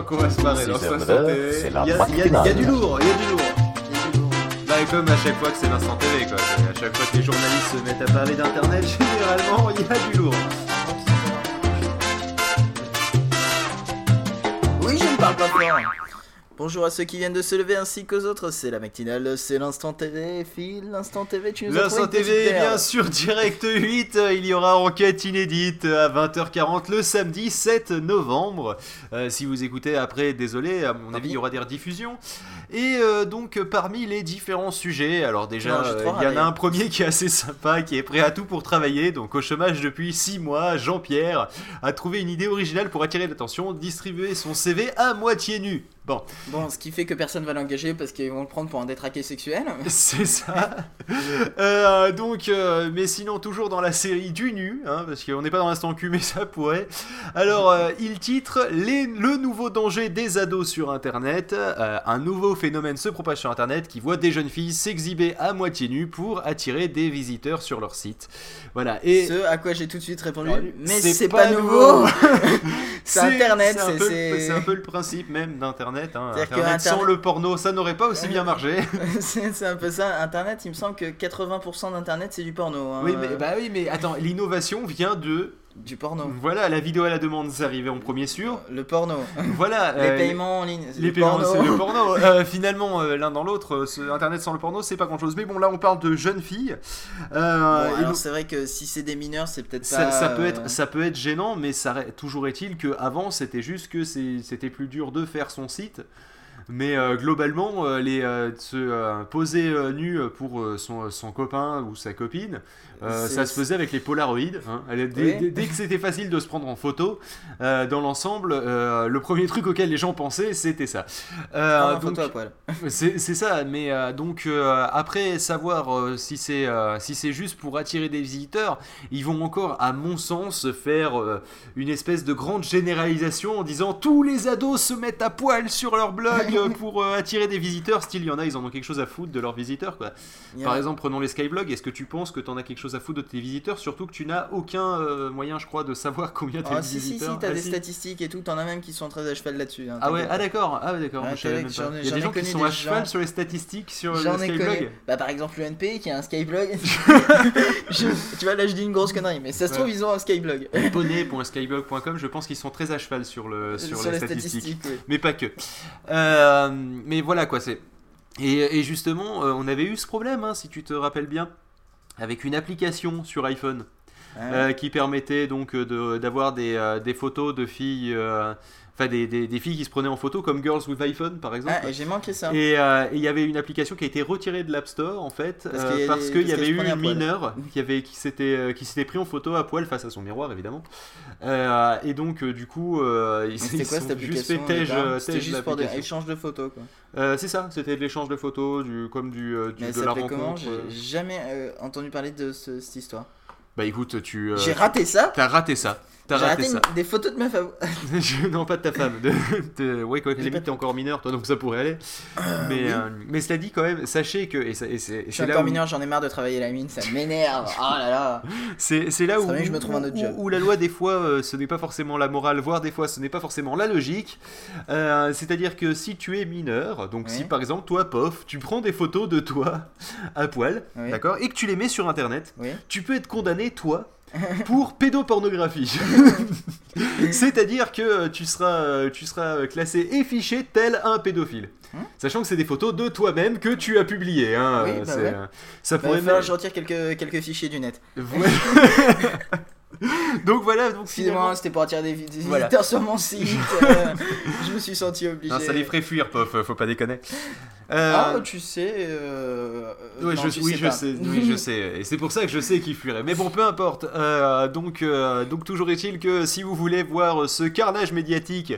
sens qu'on va se marrer dans Il y a- il y a- il y a matinale. du lourd, il y a du lourd. Bah, comme à chaque fois que c'est l'instant TV, quoi. À chaque fois que les journalistes se mettent à parler d'internet, généralement, il y a du lourd. Oui, je ne parle pas fort. Bonjour à ceux qui viennent de se lever ainsi qu'aux autres, c'est la matinale, c'est l'instant TV. Phil, l'instant TV, tu nous as L'instant TV, bien sûr, Direct 8, euh, il y aura enquête inédite à 20h40 le samedi 7 novembre. Euh, si vous écoutez après, désolé, à mon avis, il y aura des rediffusions. Et euh, donc, parmi les différents sujets, alors déjà, euh, il y en a un premier qui est assez sympa, qui est prêt à tout pour travailler, donc au chômage depuis 6 mois, Jean-Pierre a trouvé une idée originale pour attirer l'attention, distribuer son CV à moitié nu. Bon, Bon, ce qui fait que personne va l'engager parce qu'ils vont le prendre pour un détraqué sexuel. C'est ça. Euh, donc, euh, mais sinon, toujours dans la série du nu, hein, parce qu'on n'est pas dans l'instant cul, mais ça pourrait. Alors, euh, il titre les, Le nouveau danger des ados sur Internet. Un nouveau phénomène se propage sur Internet qui voit des jeunes filles s'exhiber à moitié nues pour attirer des visiteurs sur leur site. Voilà. Et Ce à quoi j'ai tout de suite répondu, Alors, mais c'est pas pas, nouveau. c'est Internet, c'est un peu- un le principe même d'Internet. Hein. Internet sans le porno, ça n'aurait pas aussi bien marché. c'est c'est un peu ça. Internet, il me semble que 80% d'Internet c'est du porno. hein. Oui, mais, bah oui, mais attends, l'innovation vient de Du porno. Voilà, la vidéo à la demande, c'est arrivé en premier sûr. Le porno. Voilà. Les euh, paiements en ligne. Les paiements, c'est le porno. Euh, finalement, euh, l'un dans l'autre, euh, Internet sans le porno, c'est pas grand chose. Mais bon, là, on parle de jeunes filles. Euh, Bon, c'est vrai que si c'est des mineurs, c'est peut-être ça, pas. ça peut euh, être, ça peut être gênant, mais ça, toujours est-il que avant c'était juste que c'était plus dur de faire son site. Mais euh, globalement, euh, les, euh, se poser nu pour son, son copain ou sa copine, euh, ça se faisait avec les Polaroids. hein. Dès, Oui. dès- dès que c'était facile de se prendre en photo, euh, dans l'ensemble, euh, le premier truc auquel les gens pensaient, c'était ça. Donc, photo à poil. c'est c'est ça, mais donc après savoir si c'est si c'est juste pour attirer des visiteurs, ils vont encore, à mon sens, faire une espèce de grande généralisation en disant tous les ados se mettent à poil sur leur blog pour euh, attirer des visiteurs. Style, il y en a, ils en ont quelque chose à foutre de leurs visiteurs, quoi. Par exemple, prenons les skyblogs. Est-ce que tu penses que tu en as quelque chose à foutre de tes visiteurs, surtout que tu n'as aucun euh, moyen, je crois, de savoir combien tu as Ah, de si, si, si, visiteurs t'as Ah, des si. statistiques et tout, t'en as même qui sont très à cheval là-dessus. hein, Ah ouais, ah d'accord, ah d'accord, ai- Il y a des gens qui sont à cheval sur les statistiques sur le J'en ai Skyblog. connu. Bah, par exemple, l'UNP qui a un Skyblog. Tu vois, là, je dis une grosse connerie, mais ça se trouve, ils ont un Skyblog. poney.skyblog.com, je pense qu'ils sont très à cheval sur, le, sur, les, statistiques. Mais pas que. Euh, mais voilà quoi, c'est. Et, et justement, euh, on avait eu ce problème, hein, si tu te rappelles bien, avec une application sur iPhone Ah, euh, qui permettait donc euh, de- d'avoir des, euh, des photos de filles. Enfin, des, des- des filles qui se prenaient en photo, comme Girls with iPhone par exemple. Ah, et j'ai manqué ça. Et euh, il y avait une application qui a été retirée de l'App Store en fait Parce euh, qu'il y parce qu'il avait eu une mineure qui avait qui s'était qui s'était pris en photo à poil face à son miroir évidemment Euh, et donc du coup ils ils quoi sont cette juste fait tège, juste pour des échanges de photos quoi. C'est ça c'était de l'échange de photos du comme du, du- Mais de ça la rencontre. J'ai jamais entendu parler de ce- cette histoire. Bah écoute tu euh, J'ai raté ça. t'as raté ça t'as raté ça des photos de vous. Je- non, pas de ta femme. De, de- ouais, quoi, limite, t'es encore mineur, toi, donc ça pourrait aller. mais, oui. euh, mais cela dit, quand même, sachez que. Et, et Je suis encore où- mineur, j'en ai marre de travailler la mine, ça m'énerve. Oh là là. C'est là où, bien je me trouve un autre où- job. où la loi, des fois, euh, ce n'est pas forcément la morale, voire des fois, ce n'est pas forcément la logique. Euh, C'est-à-dire que si tu es mineur, donc Oui. si par exemple, toi, pof, tu prends des photos de toi à poil, Oui. d'accord, et que tu les mets sur internet, tu peux être condamné, toi, pour pédopornographie. C'est-à-dire que euh, tu seras, euh, tu seras euh, classé et fiché tel un pédophile. Hmm. Sachant que c'est des photos de toi-même que tu as publiées. Hein, Oui, bah ouais. ça Bah, pourrait que je retire quelques, quelques fichiers du net. Ouais. donc voilà, donc Excusez-moi, c'était pour attirer des, vi- des Voilà. visiteurs sur mon site. euh, je me suis senti obligé. Non, ça les ferait fuir, pof, faut pas déconner. Euh, Ah, tu sais. Euh... ouais, non, je, tu oui, sais je pas. sais, oui, je sais, et c'est pour ça que je sais qu'il fuirait. Mais bon, peu importe. Euh, donc, euh, donc toujours est-il que si vous voulez voir ce carnage médiatique,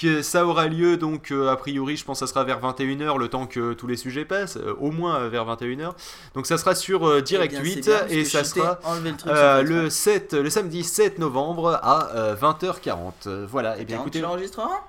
que ça aura lieu, donc euh, a priori, je pense que ça sera vers 21h, le temps que tous les sujets passent, euh, au moins euh, vers 21h. Donc ça sera sur euh, Direct Eh bien, c'est 8 bien, parce et que ça sera le truc euh, le 7, le samedi 7 novembre à euh, 20h40. Euh, voilà. Et bien Écoutez, tu l'enregistreras?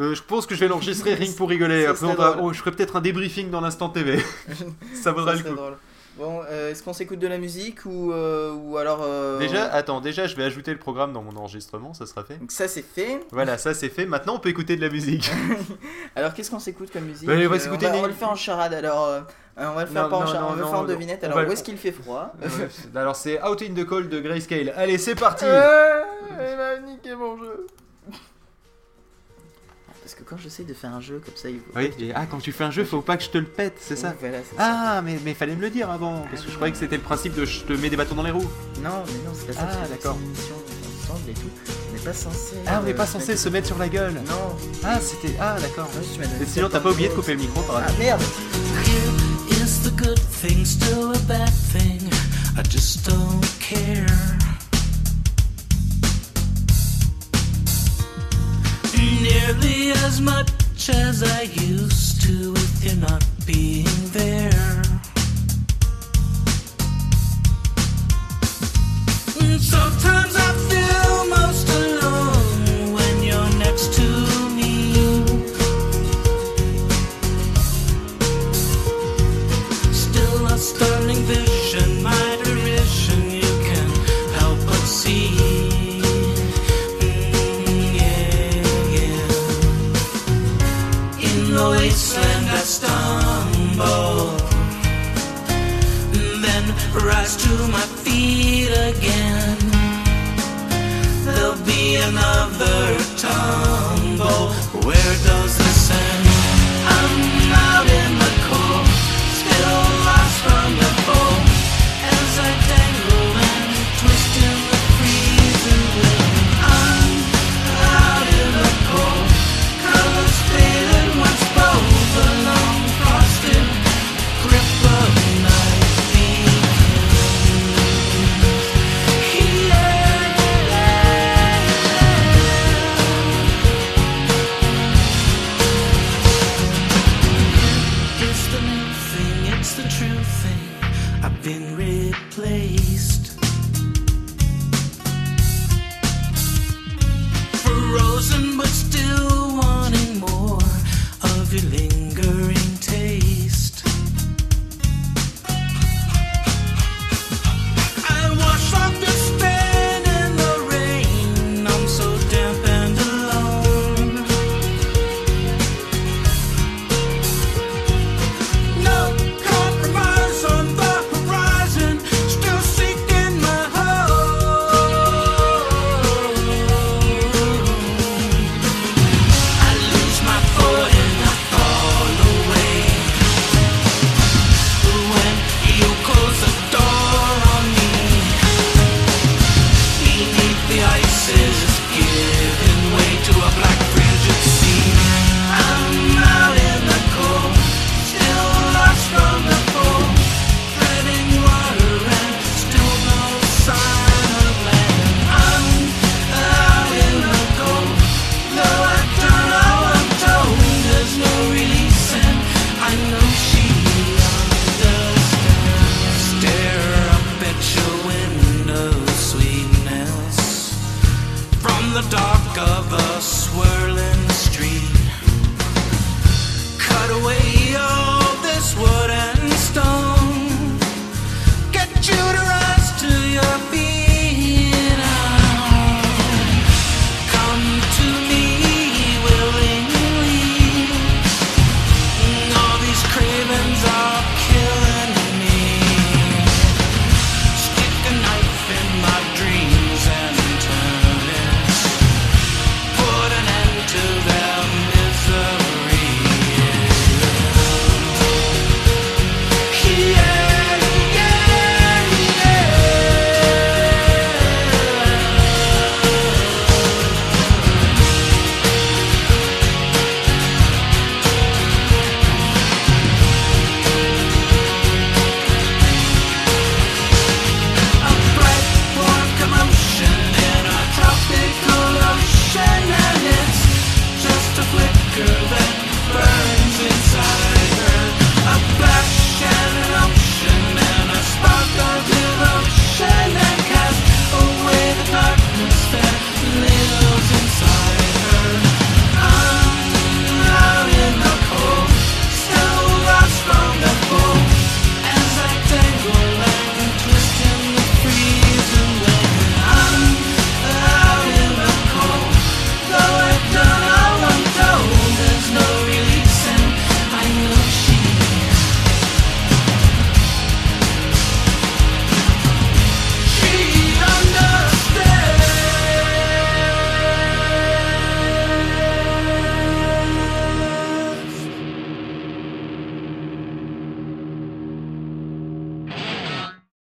euh, je pense que je vais l'enregistrer rien pour rigoler. Après, on va- oh, je ferai peut-être un débriefing dans l'instant TV. ça vaudra Ça le coup. drôle. Bon, euh, est-ce qu'on s'écoute de la musique ou, euh, ou alors. euh, Déjà, attends, déjà, je vais ajouter le programme dans mon enregistrement, ça sera fait. Donc ça c'est fait. Voilà, ça c'est fait. Maintenant, on peut écouter de la musique. Alors qu'est-ce qu'on s'écoute comme musique Bah, on va s'écouter on, va, des- on va le faire en charade alors. on va le faire Non, pas en charade, non, on va le faire en devinette. Alors va où est-ce qu'il fait froid Alors, c'est Out in the Cold de Grayscale. Allez, c'est parti. Il m'a niqué mon jeu. Parce que quand j'essaie de faire un jeu comme ça, il faut. Oui, et ah, quand tu fais un jeu, faut pas que je te le pète, c'est ça voilà. Ah, mais, mais fallait me le dire avant, parce que je croyais que c'était le principe de je te mets des bâtons dans les roues. Non, mais non, c'est pas ça. Ah, d'accord. C'est une mission ensemble et tout. On n'est pas censé. Ah, on n'est euh, pas se censé se mettre sur la gueule. Non. Ah, c'était. Ah, d'accord. Et sinon, t'as pas oublié de couper le micro par Ah merde Here is the good thing, still a bad thing. I just don't care. Nearly as much as I used to with you not being there. the dark of a swirling stream. Cut away all this wood and.